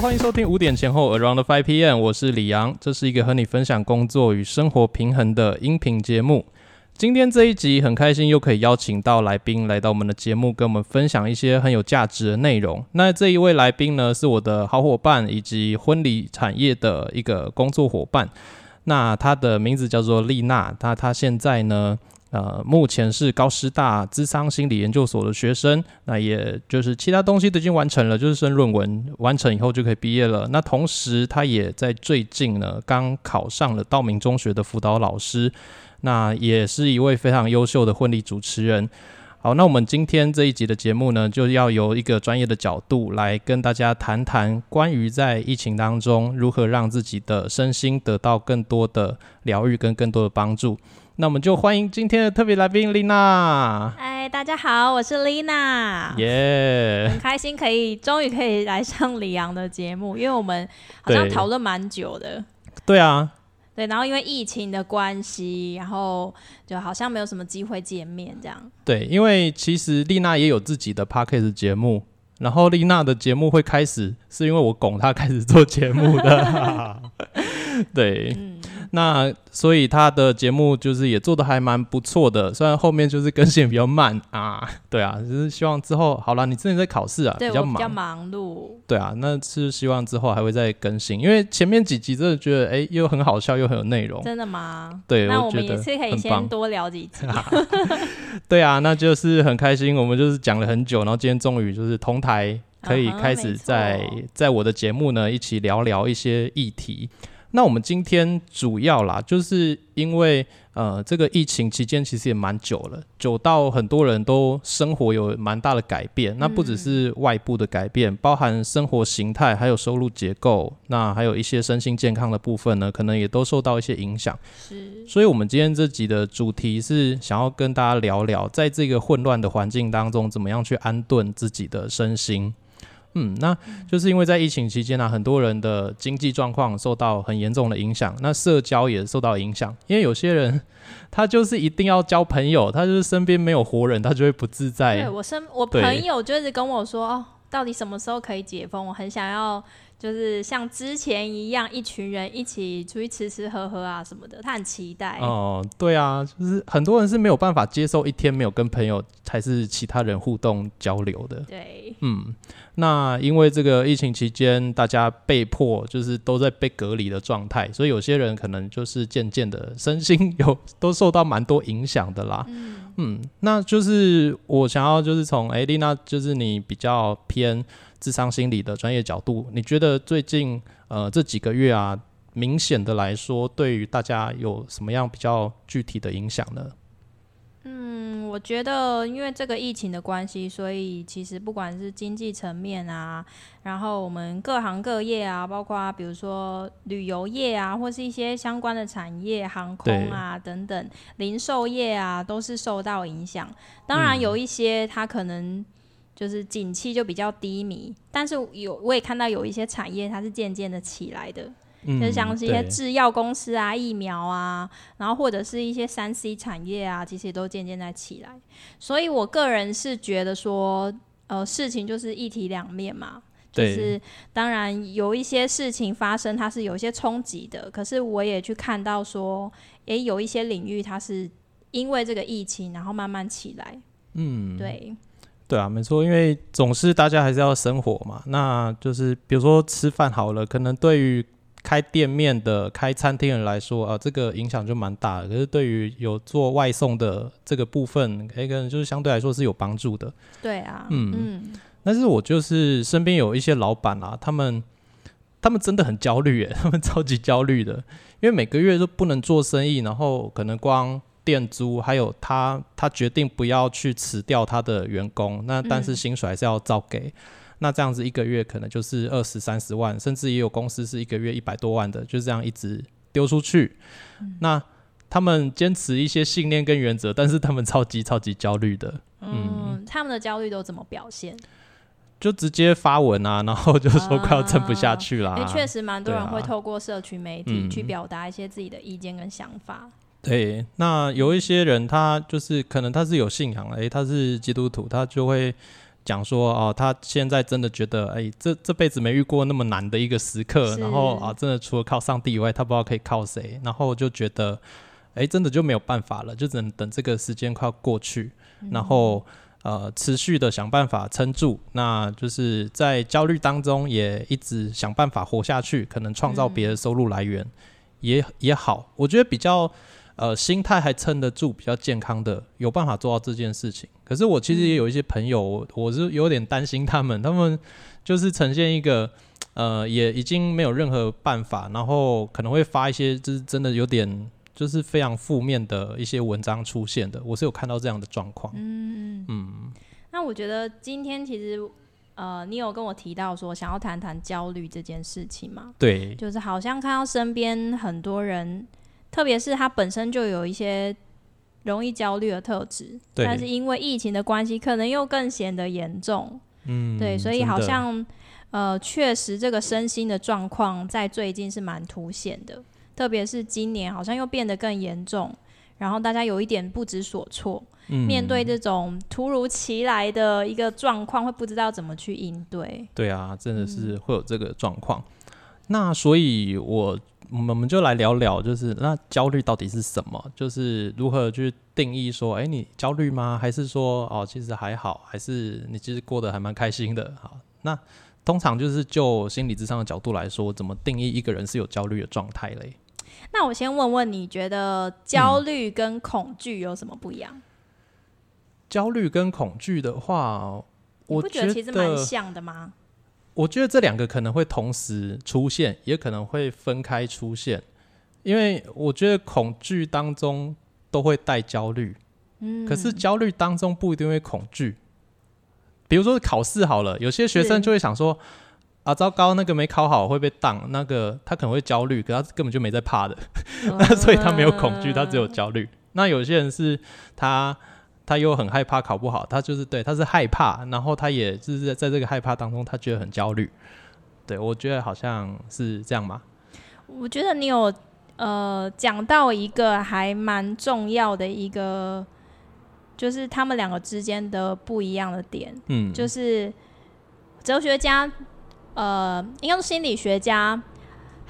欢迎收听五点前后 Around Five PM，我是李阳，这是一个和你分享工作与生活平衡的音频节目。今天这一集很开心，又可以邀请到来宾来到我们的节目，跟我们分享一些很有价值的内容。那这一位来宾呢，是我的好伙伴以及婚礼产业的一个工作伙伴。那他的名字叫做丽娜，那他现在呢？呃，目前是高师大资商心理研究所的学生，那也就是其他东西都已经完成了，就是剩论文完成以后就可以毕业了。那同时，他也在最近呢，刚考上了道明中学的辅导老师，那也是一位非常优秀的婚礼主持人。好，那我们今天这一集的节目呢，就要由一个专业的角度来跟大家谈谈关于在疫情当中如何让自己的身心得到更多的疗愈跟更多的帮助。那我们就欢迎今天的特别来宾丽娜。嗨，大家好，我是丽娜。耶，很开心可以终于可以来上李阳的节目，因为我们好像讨论蛮久的。对啊，对，然后因为疫情的关系，然后就好像没有什么机会见面这样。对，因为其实丽娜也有自己的 podcast 节目，然后丽娜的节目会开始是因为我拱她开始做节目的。对。那所以他的节目就是也做的还蛮不错的，虽然后面就是更新比较慢啊，对啊，就是希望之后好了，你之前在考试啊，比较忙，比较忙。碌，对啊，那是希望之后还会再更新，因为前面几集真的觉得哎，又很好笑又很有内容，真的吗？对，那我们也是可以先多聊几集，对啊，那就是很开心，我们就是讲了很久，然后今天终于就是同台可以开始在在我的节目呢一起聊聊一些议题。那我们今天主要啦，就是因为呃，这个疫情期间其实也蛮久了，久到很多人都生活有蛮大的改变。那不只是外部的改变，包含生活形态，还有收入结构，那还有一些身心健康的部分呢，可能也都受到一些影响。是，所以我们今天这集的主题是想要跟大家聊聊，在这个混乱的环境当中，怎么样去安顿自己的身心。嗯，那就是因为在疫情期间呢，很多人的经济状况受到很严重的影响，那社交也受到影响。因为有些人他就是一定要交朋友，他就是身边没有活人，他就会不自在。对我身我朋友就是跟我说，哦，到底什么时候可以解封？我很想要。就是像之前一样，一群人一起出去吃吃喝喝啊什么的，他很期待。哦，对啊，就是很多人是没有办法接受一天没有跟朋友还是其他人互动交流的。对，嗯，那因为这个疫情期间，大家被迫就是都在被隔离的状态，所以有些人可能就是渐渐的身心有都受到蛮多影响的啦。嗯嗯，那就是我想要就是从哎丽娜，就是你比较偏。智商心理的专业角度，你觉得最近呃这几个月啊，明显的来说，对于大家有什么样比较具体的影响呢？嗯，我觉得因为这个疫情的关系，所以其实不管是经济层面啊，然后我们各行各业啊，包括比如说旅游业啊，或是一些相关的产业，航空啊等等，零售业啊，都是受到影响。当然有一些它可能。就是景气就比较低迷，但是有我也看到有一些产业它是渐渐的起来的，就像是一些制药公司啊、疫苗啊，然后或者是一些三 C 产业啊，其实都渐渐在起来。所以我个人是觉得说，呃，事情就是一体两面嘛，就是当然有一些事情发生，它是有一些冲击的，可是我也去看到说，诶，有一些领域它是因为这个疫情，然后慢慢起来。嗯，对。对啊，没错，因为总是大家还是要生活嘛。那就是比如说吃饭好了，可能对于开店面的、开餐厅人来说啊，这个影响就蛮大的。可是对于有做外送的这个部分，可能就是相对来说是有帮助的。对啊，嗯嗯。但是我就是身边有一些老板啊，他们他们真的很焦虑，诶，他们超级焦虑的，因为每个月都不能做生意，然后可能光。店租还有他，他决定不要去辞掉他的员工，那但是薪水还是要照给，那这样子一个月可能就是二十三十万，甚至也有公司是一个月一百多万的，就这样一直丢出去。那他们坚持一些信念跟原则，但是他们超级超级焦虑的。嗯，他们的焦虑都怎么表现？就直接发文啊，然后就说快要撑不下去啦。确实蛮多人会透过社群媒体去表达一些自己的意见跟想法。对，那有一些人他就是可能他是有信仰，诶，他是基督徒，他就会讲说哦，他现在真的觉得，哎，这这辈子没遇过那么难的一个时刻，然后啊，真的除了靠上帝以外，他不知道可以靠谁，然后就觉得，哎，真的就没有办法了，就只能等这个时间快要过去，然后呃，持续的想办法撑住，那就是在焦虑当中也一直想办法活下去，可能创造别的收入来源也也好，我觉得比较。呃，心态还撑得住，比较健康的，有办法做到这件事情。可是我其实也有一些朋友，我是有点担心他们，他们就是呈现一个，呃，也已经没有任何办法，然后可能会发一些就是真的有点就是非常负面的一些文章出现的。我是有看到这样的状况。嗯嗯。那我觉得今天其实，呃，你有跟我提到说想要谈谈焦虑这件事情吗？对，就是好像看到身边很多人。特别是他本身就有一些容易焦虑的特质，但是因为疫情的关系，可能又更显得严重。嗯，对，所以好像呃，确实这个身心的状况在最近是蛮凸显的。特别是今年，好像又变得更严重，然后大家有一点不知所措，面对这种突如其来的一个状况，会不知道怎么去应对。对啊，真的是会有这个状况。那所以，我。我们我们就来聊聊，就是那焦虑到底是什么？就是如何去定义说，哎，你焦虑吗？还是说，哦，其实还好，还是你其实过得还蛮开心的？好，那通常就是就心理智商的角度来说，怎么定义一个人是有焦虑的状态嘞？那我先问问，你觉得焦虑跟恐惧有什么不一样？焦虑跟恐惧的话，我不觉得其实蛮像的吗？我觉得这两个可能会同时出现，也可能会分开出现，因为我觉得恐惧当中都会带焦虑，嗯，可是焦虑当中不一定会恐惧。比如说考试好了，有些学生就会想说：“啊，糟糕，那个没考好会被当。”那个他可能会焦虑，可他根本就没在怕的，那 所以他没有恐惧，他只有焦虑。那有些人是他。他又很害怕考不好，他就是对，他是害怕，然后他也就是在在这个害怕当中，他觉得很焦虑。对我觉得好像是这样吗？我觉得你有呃讲到一个还蛮重要的一个，就是他们两个之间的不一样的点。嗯，就是哲学家，呃，应该是心理学家。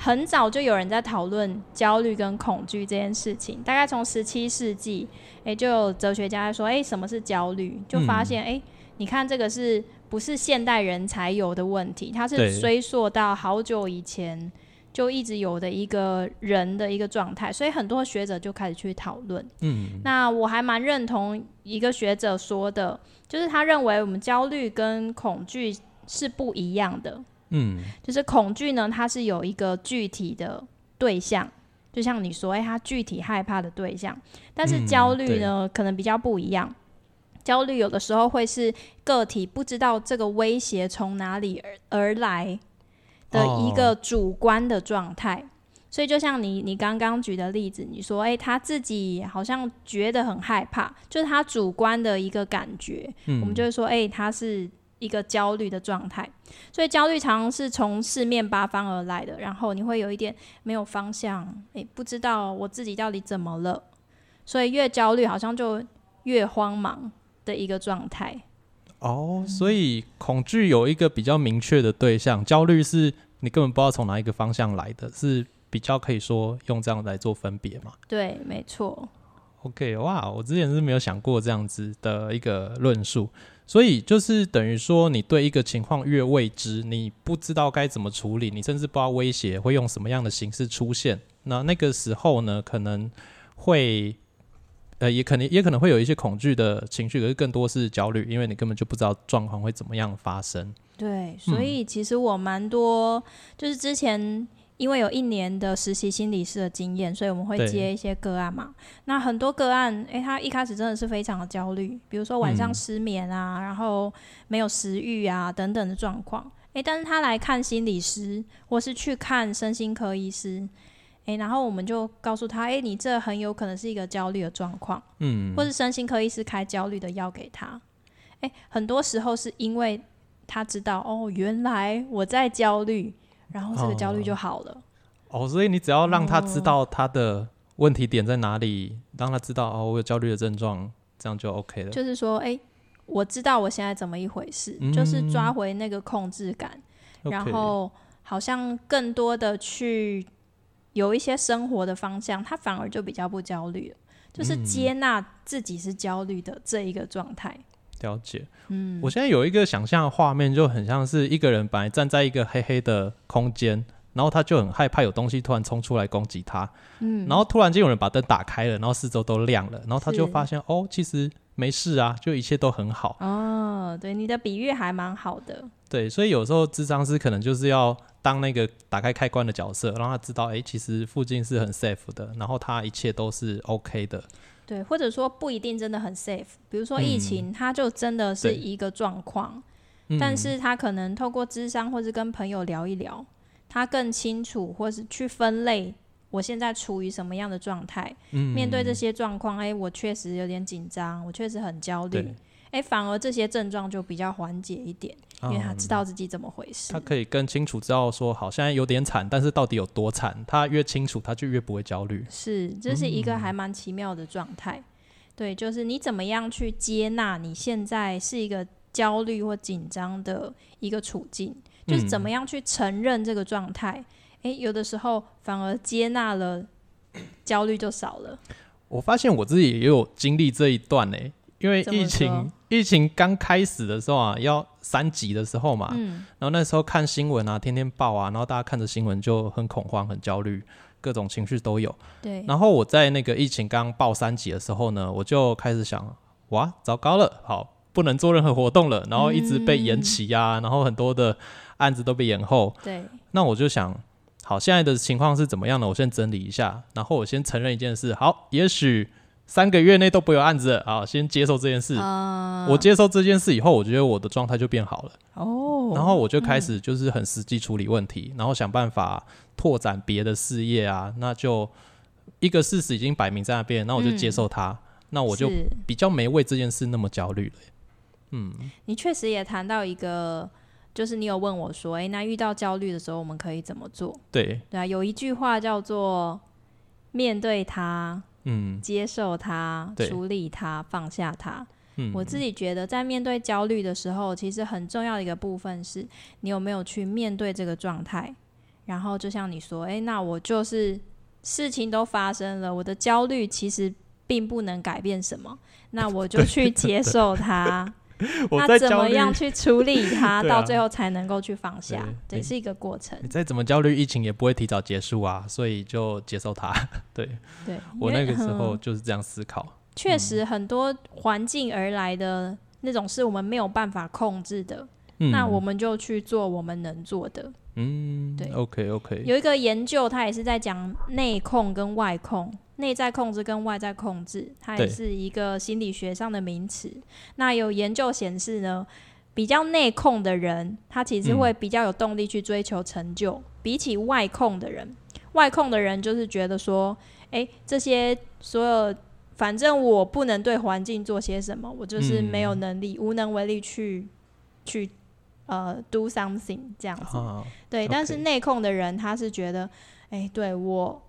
很早就有人在讨论焦虑跟恐惧这件事情，大概从十七世纪，诶，就有哲学家说，诶，什么是焦虑？就发现，诶，你看这个是不是现代人才有的问题？它是追溯到好久以前就一直有的一个人的一个状态，所以很多学者就开始去讨论。嗯，那我还蛮认同一个学者说的，就是他认为我们焦虑跟恐惧是不一样的。嗯，就是恐惧呢，它是有一个具体的对象，就像你说，哎，他具体害怕的对象。但是焦虑呢，可能比较不一样。焦虑有的时候会是个体不知道这个威胁从哪里而而来的一个主观的状态。所以，就像你你刚刚举的例子，你说，哎，他自己好像觉得很害怕，就是他主观的一个感觉。嗯我们就会说，哎，他是。一个焦虑的状态，所以焦虑常常是从四面八方而来的，然后你会有一点没有方向，诶，不知道我自己到底怎么了，所以越焦虑好像就越慌忙的一个状态。哦，所以恐惧有一个比较明确的对象，焦虑是你根本不知道从哪一个方向来的，是比较可以说用这样来做分别嘛？对，没错。OK，哇，我之前是没有想过这样子的一个论述。所以就是等于说，你对一个情况越未知，你不知道该怎么处理，你甚至不知道威胁会用什么样的形式出现。那那个时候呢，可能会，呃，也可能也可能会有一些恐惧的情绪，可是更多是焦虑，因为你根本就不知道状况会怎么样发生。对，所以其实我蛮多，就是之前。因为有一年的实习心理师的经验，所以我们会接一些个案嘛。那很多个案，诶，他一开始真的是非常的焦虑，比如说晚上失眠啊，然后没有食欲啊等等的状况。诶，但是他来看心理师，或是去看身心科医师，诶，然后我们就告诉他，诶，你这很有可能是一个焦虑的状况，嗯，或是身心科医师开焦虑的药给他。诶，很多时候是因为他知道，哦，原来我在焦虑。然后这个焦虑就好了。哦，所以你只要让他知道他的问题点在哪里，让他知道哦，我有焦虑的症状，这样就 OK 了。就是说，哎，我知道我现在怎么一回事，就是抓回那个控制感，然后好像更多的去有一些生活的方向，他反而就比较不焦虑了，就是接纳自己是焦虑的这一个状态。了解，嗯，我现在有一个想象的画面，就很像是一个人本来站在一个黑黑的空间。然后他就很害怕有东西突然冲出来攻击他，嗯，然后突然间有人把灯打开了，然后四周都亮了，然后他就发现哦，其实没事啊，就一切都很好。哦，对，你的比喻还蛮好的。对，所以有时候智商师可能就是要当那个打开开关的角色，让他知道，哎，其实附近是很 safe 的，然后他一切都是 OK 的。对，或者说不一定真的很 safe，比如说疫情，它就真的是一个状况，但是他可能透过智商或是跟朋友聊一聊。他更清楚，或是去分类，我现在处于什么样的状态？嗯，面对这些状况，哎，我确实有点紧张，我确实很焦虑。哎，反而这些症状就比较缓解一点，因为他知道自己怎么回事。他可以更清楚知道说，好，现在有点惨，但是到底有多惨？他越清楚，他就越不会焦虑。是，这是一个还蛮奇妙的状态。对，就是你怎么样去接纳你现在是一个焦虑或紧张的一个处境。就是怎么样去承认这个状态？诶，有的时候反而接纳了，焦虑就少了。我发现我自己也有经历这一段呢，因为疫情疫情刚开始的时候啊，要三级的时候嘛，嗯，然后那时候看新闻啊，天天报啊，然后大家看着新闻就很恐慌、很焦虑，各种情绪都有。对。然后我在那个疫情刚报三级的时候呢，我就开始想，哇，糟糕了，好，不能做任何活动了，然后一直被延期呀，然后很多的。案子都被延后，对，那我就想，好，现在的情况是怎么样呢？我先整理一下，然后我先承认一件事，好，也许三个月内都不有案子，啊，先接受这件事。我接受这件事以后，我觉得我的状态就变好了。哦，然后我就开始就是很实际处理问题，然后想办法拓展别的事业啊。那就一个事实已经摆明在那边，那我就接受它，那我就比较没为这件事那么焦虑了。嗯，你确实也谈到一个。就是你有问我说，哎，那遇到焦虑的时候，我们可以怎么做？对，对啊，有一句话叫做面对它，嗯，接受它，处理它，放下它。嗯，我自己觉得，在面对焦虑的时候，其实很重要的一个部分是，你有没有去面对这个状态。然后，就像你说，哎，那我就是事情都发生了，我的焦虑其实并不能改变什么，那我就 去接受它。那怎么样去处理它，到最后才能够去放下？这是一个过程。你再怎么焦虑，疫情也不会提早结束啊，所以就接受它。对，对我那个时候就是这样思考。确实，很多环境而来的那种是我们没有办法控制的，那我们就去做我们能做的。嗯，对，OK OK。有一个研究，它也是在讲内控跟外控。内在控制跟外在控制，它也是一个心理学上的名词。那有研究显示呢，比较内控的人，他其实会比较有动力去追求成就，比起外控的人。外控的人就是觉得说，哎，这些所有，反正我不能对环境做些什么，我就是没有能力，无能为力去去呃 do something 这样子。对，但是内控的人，他是觉得，哎，对我。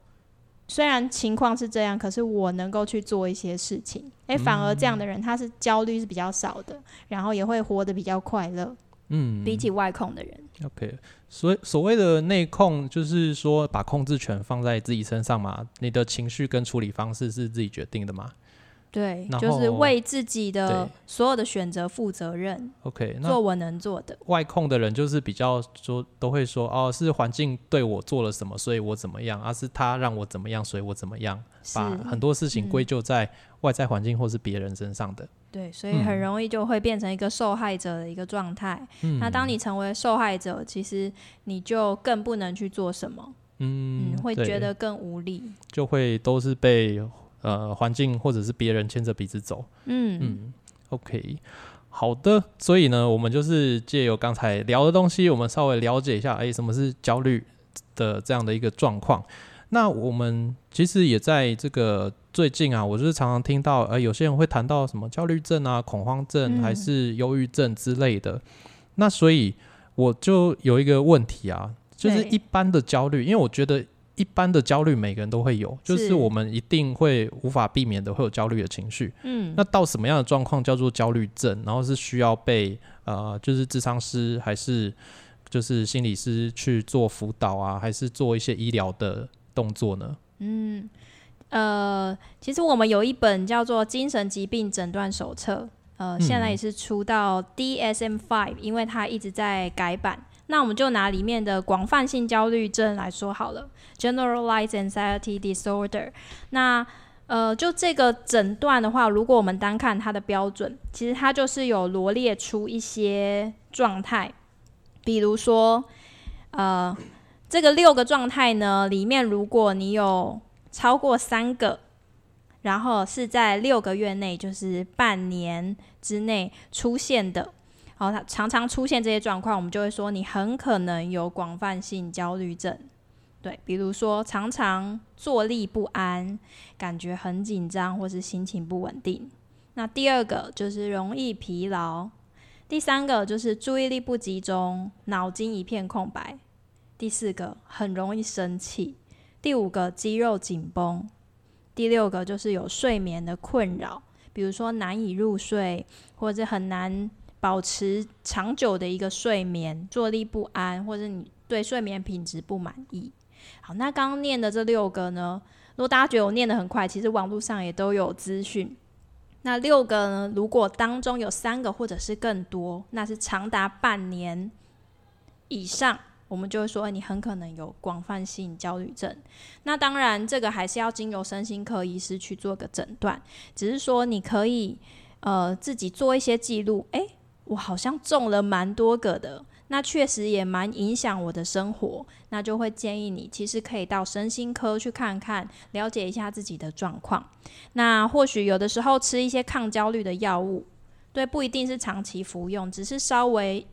虽然情况是这样，可是我能够去做一些事情，诶，反而这样的人他是焦虑是比较少的，然后也会活得比较快乐。嗯，比起外控的人。OK，所所谓的内控，就是说把控制权放在自己身上嘛，你的情绪跟处理方式是自己决定的嘛。对，就是为自己的所有的选择负责任。OK，做我能做的。外控的人就是比较说，都会说哦，是环境对我做了什么，所以我怎么样，而是他让我怎么样，所以我怎么样，把很多事情归咎在外在环境或是别人身上的。对，所以很容易就会变成一个受害者的一个状态。那当你成为受害者，其实你就更不能去做什么，嗯，会觉得更无力，就会都是被。呃，环境或者是别人牵着鼻子走，嗯嗯，OK，好的，所以呢，我们就是借由刚才聊的东西，我们稍微了解一下，哎，什么是焦虑的这样的一个状况。那我们其实也在这个最近啊，我就是常常听到，呃，有些人会谈到什么焦虑症啊、恐慌症还是忧郁症之类的。那所以我就有一个问题啊，就是一般的焦虑，因为我觉得。一般的焦虑每个人都会有，就是是我们一定会无法避免的会有焦虑的情绪。嗯，那到什么样的状况叫做焦虑症？然后是需要被呃，就是智商师还是就是心理师去做辅导啊，还是做一些医疗的动作呢？嗯呃，其实我们有一本叫做《精神疾病诊断手册》，呃，现在也是出到 DSM Five，因为它一直在改版。那我们就拿里面的广泛性焦虑症来说好了，Generalized Anxiety Disorder。那呃，就这个诊断的话，如果我们单看它的标准，其实它就是有罗列出一些状态，比如说，呃，这个六个状态呢，里面如果你有超过三个，然后是在六个月内，就是半年之内出现的，然后他常常出现这些状况，我们就会说你很可能有广泛性焦虑症。对，比如说常常坐立不安，感觉很紧张，或是心情不稳定。那第二个就是容易疲劳，第三个就是注意力不集中，脑筋一片空白。第四个很容易生气，第五个肌肉紧绷，第六个就是有睡眠的困扰，比如说难以入睡，或者很难保持长久的一个睡眠，坐立不安，或者你对睡眠品质不满意。好，那刚刚念的这六个呢，如果大家觉得我念得很快，其实网络上也都有资讯。那六个呢，如果当中有三个或者是更多，那是长达半年以上，我们就会说你很可能有广泛性焦虑症。那当然，这个还是要经由身心科医师去做个诊断。只是说你可以呃自己做一些记录，诶，我好像中了蛮多个的，那确实也蛮影响我的生活。那就会建议你其实可以到身心科去看看，了解一下自己的状况。那或许有的时候吃一些抗焦虑的药物，对，不一定是长期服用，只是稍微。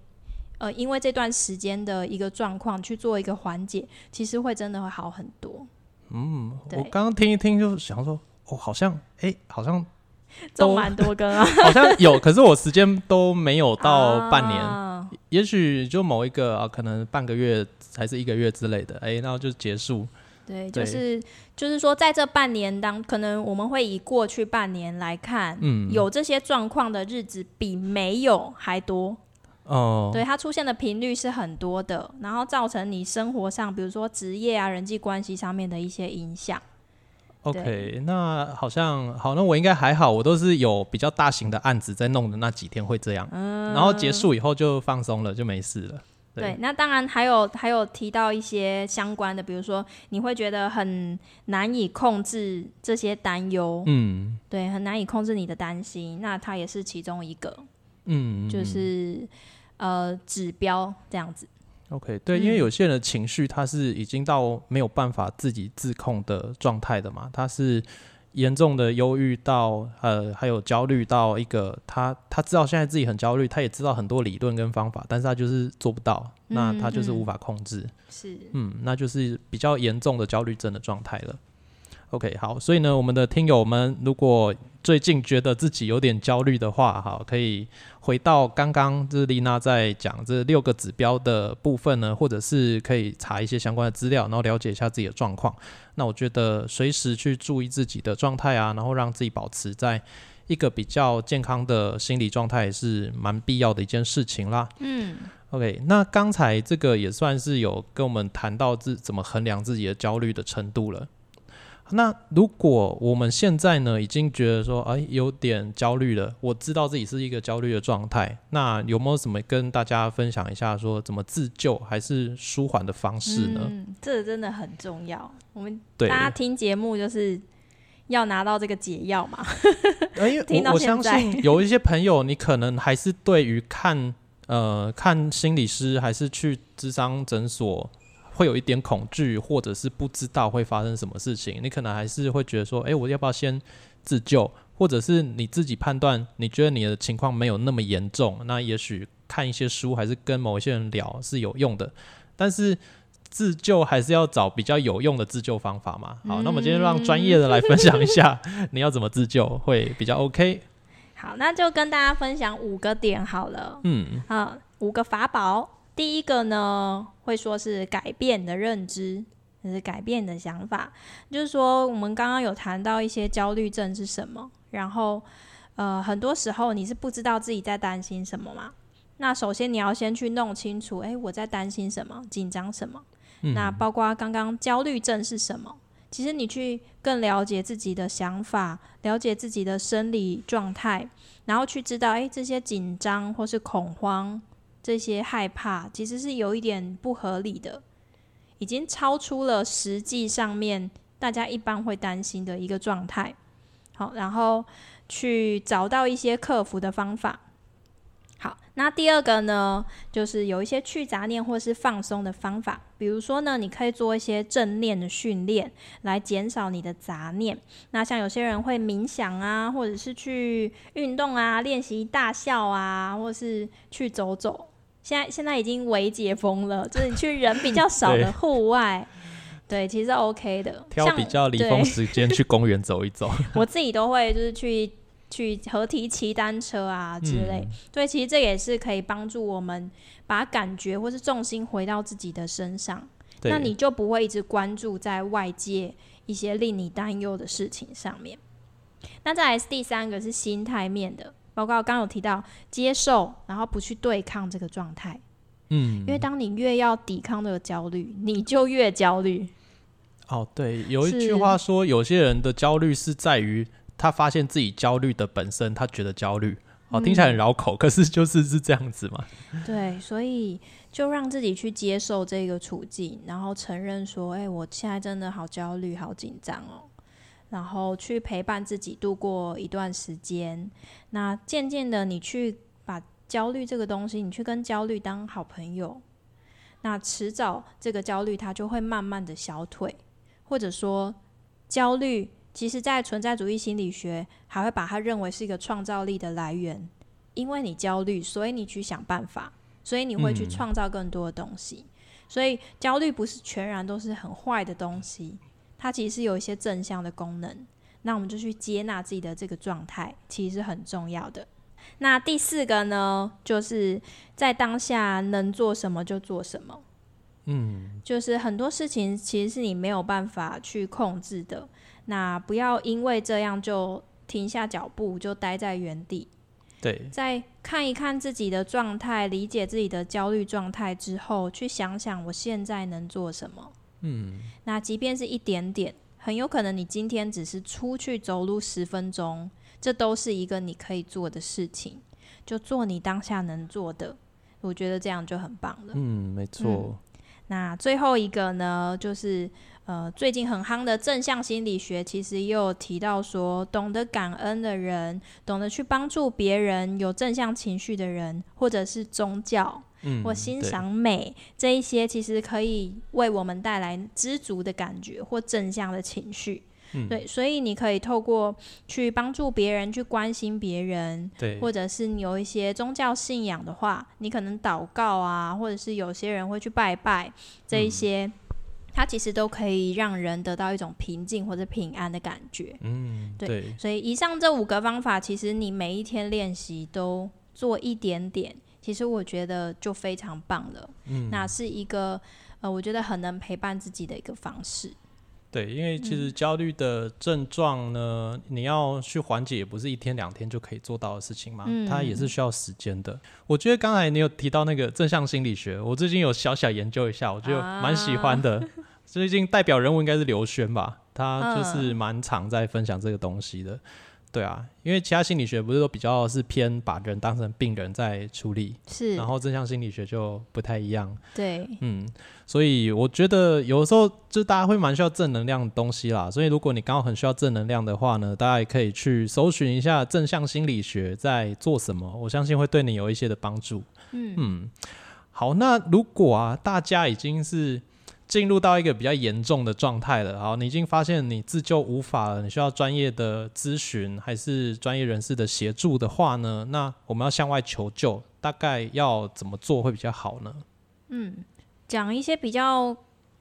呃，因为这段时间的一个状况去做一个缓解，其实会真的会好很多。嗯，我刚刚听一听就是想说，哦，好像，哎、好像 中蛮多根啊，好像有，可是我时间都没有到半年，啊也许就某一个啊，可能半个月还是一个月之类的，哎、然后就结束。对就是就是说，在这半年当，可能我们会以过去半年来看，嗯，有这些状况的日子比没有还多。哦、对，它出现的频率是很多的，然后造成你生活上，比如说职业啊、人际关系上面的一些影响。OK，那好像好，那我应该还好，我都是有比较大型的案子在弄的那几天会这样，嗯然后结束以后就放松了，就没事了。对对，那当然还有还有提到一些相关的，比如说你会觉得很难以控制这些担忧，嗯对，很难以控制你的担心，那它也是其中一个，嗯，就是呃指标这样子。OK，对，因为嗯。有些人的情绪他是已经到没有办法自己自控的状态的嘛，他是严重的忧郁到呃，还有焦虑到一个他他知道现在自己很焦虑，他也知道很多理论跟方法，但是他就是做不到，那他就是无法控制，是，嗯，那就是比较严重的焦虑症的状态了。OK，好，所以呢，我们的听友们如果最近觉得自己有点焦虑的话，哈，可以回到刚刚就是丽娜在讲这六个指标的部分呢，或者是可以查一些相关的资料，然后了解一下自己的状况。那我觉得随时去注意自己的状态啊，然后让自己保持在一个比较健康的心理状态也，是蛮必要的一件事情啦。嗯 OK，那刚才这个也算是有跟我们谈到自怎么衡量自己的焦虑的程度了。那如果我们现在呢，已经觉得说，哎，有点焦虑了，我知道自己是一个焦虑的状态，那有没有什么跟大家分享一下，说怎么自救还是舒缓的方式呢？嗯，这个真的很重要。我们，大家听节目就是要拿到这个解药嘛。呃，因听为我 我相信有一些朋友，你可能还是对于看呃看心理师还是去智商诊所会有一点恐惧，或者是不知道会发生什么事情，你可能还是会觉得说，诶，我要不要先自救？或者是你自己判断，你觉得你的情况没有那么严重，那也许看一些书还是跟某一些人聊是有用的，但是。自救还是要找比较有用的自救方法嘛。好，那我们今天让专业的来分享一下，你要怎么自救会比较 OK。好，那就跟大家分享五个点好了。嗯好，五个法宝。第一个呢，会说是改变你的认知，就是改变你的想法。就是说，我们刚刚有谈到一些焦虑症是什么，然后呃，很多时候你是不知道自己在担心什么嘛。那首先你要先去弄清楚，诶，我在担心什么，紧张什么。那包括刚刚焦虑症是什么？其实你去更了解自己的想法，了解自己的生理状态，然后去知道，诶，这些紧张或是恐慌，这些害怕，其实是有一点不合理的，已经超出了实际上面大家一般会担心的一个状态。好，然后去找到一些克服的方法。好，那第二个呢，就是有一些去杂念或是放松的方法。比如说呢，你可以做一些正念的训练，来减少你的杂念。那像有些人会冥想啊，或者是去运动啊，练习大笑啊，或是去走走。现在现在已经微解封了，就是你去人比较少的 户外，对，其实 OK 的。挑比较离峰时间去公园走一走。我自己都会就是去。去合体骑单车啊之类，对，其实这也是可以帮助我们把感觉或是重心回到自己的身上，那你就不会一直关注在外界一些令你担忧的事情上面。那再来是第三个是心态面的，包括刚有提到接受，然后不去对抗这个状态。嗯，因为当你越要抵抗这个焦虑，你就越焦虑。哦，对，有一句话说，有些人的焦虑是在于。他发现自己焦虑的本身，他觉得焦虑，哦，听起来很绕口，可是就是是这样子嘛。对，所以就让自己去接受这个处境，然后承认说，哎，我现在真的好焦虑、好紧张哦。然后去陪伴自己度过一段时间。那渐渐的，你去把焦虑这个东西，你去跟焦虑当好朋友，那迟早这个焦虑它就会慢慢的消退，或者说焦虑。其实，在存在主义心理学还会把它认为是一个创造力的来源，因为你焦虑，所以你去想办法，所以你会去创造更多的东西。所以焦虑不是全然都是很坏的东西，它其实是有一些正向的功能。那我们就去接纳自己的这个状态，其实是很重要的。那第四个呢，就是在当下能做什么就做什么。嗯，就是很多事情其实是你没有办法去控制的。那不要因为这样就停下脚步，就待在原地。对，在看一看自己的状态，理解自己的焦虑状态之后，去想想我现在能做什么。嗯，那即便是一点点，很有可能你今天只是出去走路十分钟，这都是一个你可以做的事情。就做你当下能做的，我觉得这样就很棒了。嗯，没错。那最后一个呢，就是。呃，最近很夯的正向心理学，其实也有提到说，懂得感恩的人，懂得去帮助别人，有正向情绪的人，或者是宗教，嗯，或欣赏美这一些，其实可以为我们带来知足的感觉或正向的情绪。嗯，对，所以你可以透过去帮助别人，去关心别人，对，或者是你有一些宗教信仰的话，你可能祷告啊，或者是有些人会去拜拜这一些。它其实都可以让人得到一种平静或者平安的感觉。嗯，对。所以以上这五个方法，其实你每一天练习都做一点点，其实我觉得就非常棒了。嗯，那是一个呃，我觉得很能陪伴自己的一个方式。对，因为其实焦虑的症状呢，你要去缓解，也不是一天两天就可以做到的事情嘛。嗯，它也是需要时间的。我觉得刚才你有提到那个正向心理学，我最近有小小研究一下，我觉得蛮喜欢的。最近代表人物应该是刘轩吧，他就是蛮常在分享这个东西的，对啊，因为其他心理学不是都比较是偏把人当成病人在处理，是，然后正向心理学就不太一样，对，嗯，所以我觉得有的时候就大家会蛮需要正能量的东西啦，所以如果你刚好很需要正能量的话呢，大家也可以去搜寻一下正向心理学在做什么，我相信会对你有一些的帮助，嗯。嗯，好，那如果啊大家已经是。进入到一个比较严重的状态了，好，你已经发现你自救无法了，你需要专业的咨询还是专业人士的协助的话呢？那我们要向外求救，大概要怎么做会比较好呢？嗯，讲一些比较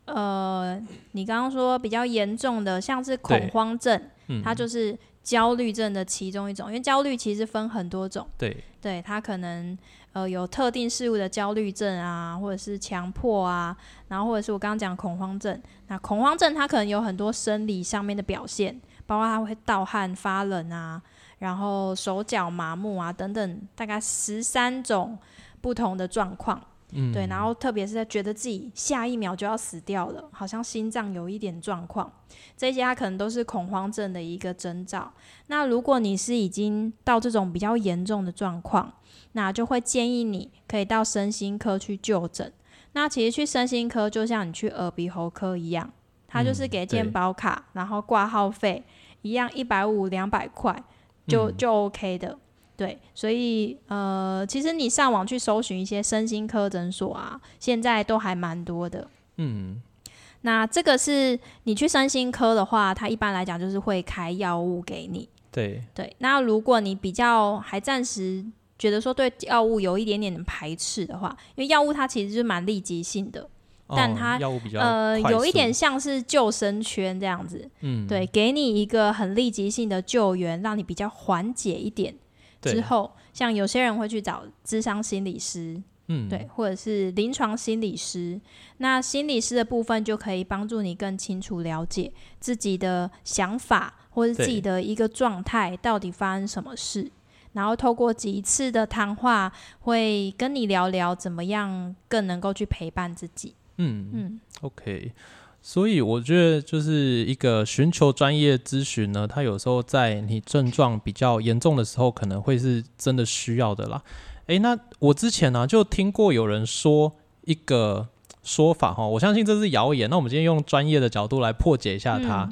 呃，你刚刚说比较严重的，像是恐慌症，它就是焦虑症的其中一种，因为焦虑其实分很多种，对，对，它可能呃有特定事物的焦虑症啊，或者是强迫啊，然后或者是我刚刚讲恐慌症，那恐慌症它可能有很多生理上面的表现，包括它会盗汗、发冷啊，然后手脚麻木啊等等，大概十三种不同的状况。嗯，对，然后特别是在觉得自己下一秒就要死掉了，好像心脏有一点状况，这些它可能都是恐慌症的一个征兆。那如果你是已经到这种比较严重的状况，那就会建议你可以到身心科去就诊。那其实去身心科就像你去耳鼻喉科一样，它就是给健保卡，然后挂号费一样，一百五两百块就就 OK 的。对，所以呃，其实你上网去搜寻一些身心科诊所啊，现在都还蛮多的。嗯，那这个是你去身心科的话，它一般来讲就是会开药物给你。对对，那如果你比较还暂时觉得说对药物有一点点排斥的话，因为药物它其实是蛮立即性的，但它呃有一点像是救生圈这样子，嗯，对，给你一个很立即性的救援，让你比较缓解一点。之，后，像有些人会去找智商心理师，嗯，对，或者是临床心理师。那心理师的部分就可以帮助你更清楚了解自己的想法，或者自己的一个状态到底发生什么事。然后透过几次的谈话，会跟你聊聊怎么样更能够去陪伴自己。嗯嗯，OK，所以我觉得就是一个寻求专业咨询呢，它有时候在你症状比较严重的时候，可能会是真的需要的啦。诶，那我之前呢、就听过有人说一个说法哈，我相信这是谣言。那我们今天用专业的角度来破解一下它。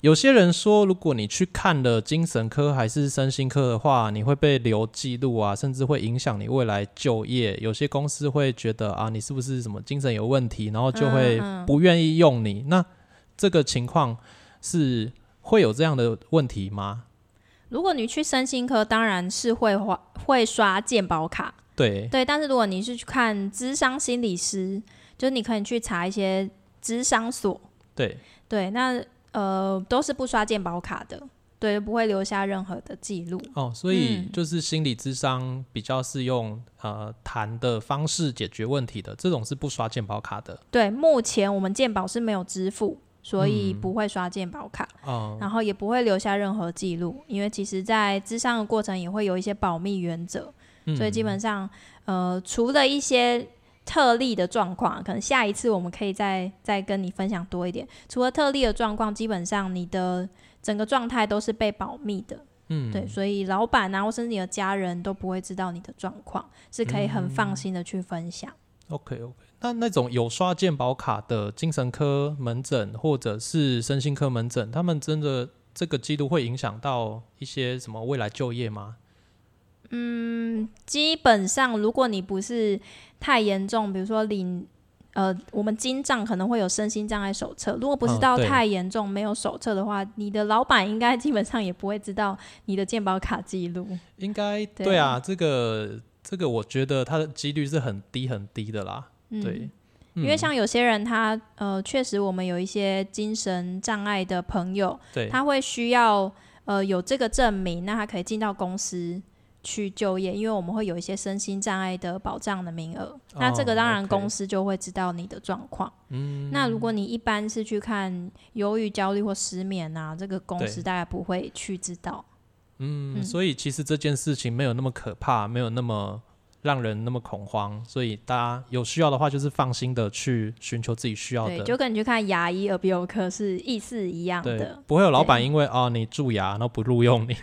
有些人说，如果你去看了精神科还是身心科的话，你会被留记录啊，甚至会影响你未来就业。有些公司会觉得啊，你是不是什么精神有问题，然后就会不愿意用你。那这个情况是会有这样的问题吗？如果你去身心科，当然是会花会刷健保卡，对，对，但是如果你是去看智商心理师，就是你可以去查一些智商所，对，对，那呃都是不刷健保卡的，对，不会留下任何的记录。哦，所以嗯就是心理智商比较是用呃谈的方式解决问题的，这种是不刷健保卡的。对，目前我们健保是没有支付，所以嗯不会刷健保卡，哦，然后也不会留下任何记录，因为其实在智商的过程也会有一些保密原则，所以基嗯本上呃除了一些。特例的状况，可能下一次我们可以再再跟你分享多一点。除了特例的状况，基本上你的整个状态都是被保密的，嗯，对，所以老板啊，或甚至你的家人都不会知道你的状况，是可以很放心的去分享。OK OK，那那种有刷健保卡的精神科门诊或者是身心科门诊，他们真的这个记录会影响到一些什么未来就业吗？基本上，如果你不是太严重，比如说领呃，我们金账可能会有身心障碍手册，如果不是嗯对。到太严重没有手册的话，你的老板应该基本上也不会知道你的健保卡记录。应该对对。啊，这个这个我觉得它的几率是很低很低的啦。嗯。对，因为像有些人他呃，确实我们有一些精神障碍的朋友，对，他会需要呃有这个证明，那他可以进到公司去就业，因为我们会有一些身心障碍的保障的名额。那这个当然公司就会知道你的状况。嗯，那如果你一般是去看忧郁、焦虑或失眠啊，这个公司大概不会去知道。嗯，所以其实这件事情没有那么可怕，没有那么让人那么恐慌，所以大家有需要的话，就是放心的去寻求自己需要对，的。就跟你去看牙医、耳鼻喉科是意思一样对的，。不会有老板因为哦你蛀牙然后不录用你，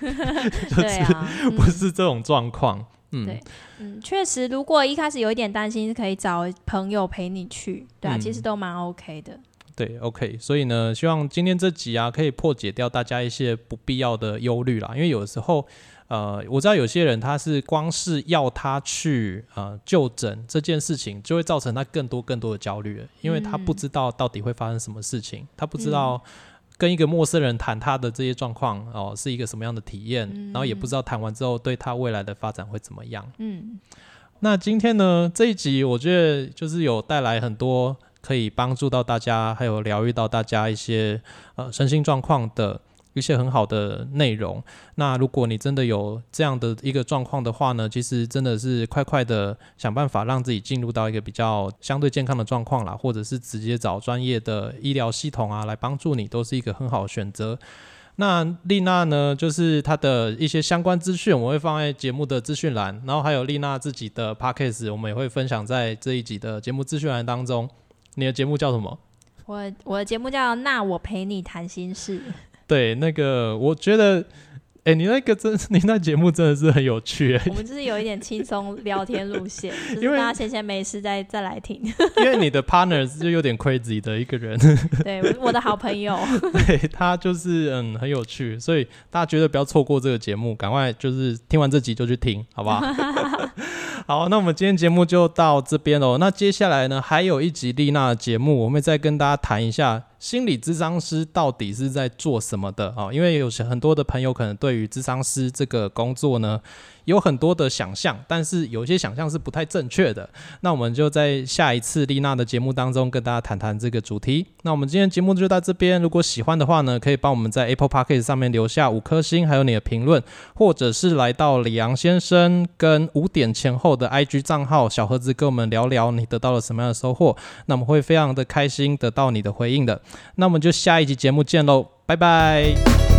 对 不是这种状况。嗯对，嗯，确实，如果一开始有一点担心，是可以找朋友陪你去，对啊，嗯其实都蛮 OK 的。对，OK，所以呢，希望今天这集啊，可以破解掉大家一些不必要的忧虑啦。因为有时候，呃，我知道有些人他是光是要他去呃就诊这件事情，就会造成他更多更多的焦虑了，因为他不知道到底会发生什么事情，他不知道跟一个陌生人谈他的这些状况哦、是一个什么样的体验，然后也不知道谈完之后对他未来的发展会怎么样。嗯，那今天呢这一集，我觉得就是有带来很多可以帮助到大家，还有疗愈到大家一些呃身心状况的一些很好的内容。那如果你真的有这样的一个状况的话呢，其实真的是快快的想办法让自己进入到一个比较相对健康的状况啦，或者是直接找专业的医疗系统啊来帮助你，都是一个很好的选择。那丽娜呢，就是她的一些相关资讯，我会放在节目的资讯栏，然后还有丽娜自己的 podcast，我们也会分享在这一集的节目资讯栏当中。你的节目叫什么？我我的节目叫《那我陪你谈心事》。对，那个我觉得。哎，你那个真，你那节目真的是很有趣。我们就是有一点轻松聊天路线，就是大家闲闲没事再再来听。因为你的 partner 是有点 crazy 的一个人。对，我的好朋友。对他就是嗯很有趣，所以大家绝对不要错过这个节目，赶快就是听完这集就去听，好不好？好，那我们今天节目就到这边喽。那接下来呢，还有一集丽娜的节目，我们再跟大家谈一下。心理咨商师到底是在做什么的啊？因为有些很多的朋友可能对于咨商师这个工作呢。有很多的想象，但是有些想象是不太正确的。那我们就在下一次丽娜的节目当中跟大家谈谈这个主题。那我们今天节目就到这边。如果喜欢的话呢，可以帮我们在 Apple Podcast 上面留下五颗星，还有你的评论，或者是来到李阳先生跟五点前后的 IG 账号小盒子跟我们聊聊你得到了什么样的收获。那我们会非常的开心得到你的回应的。那我们就下一集节目见喽，拜拜。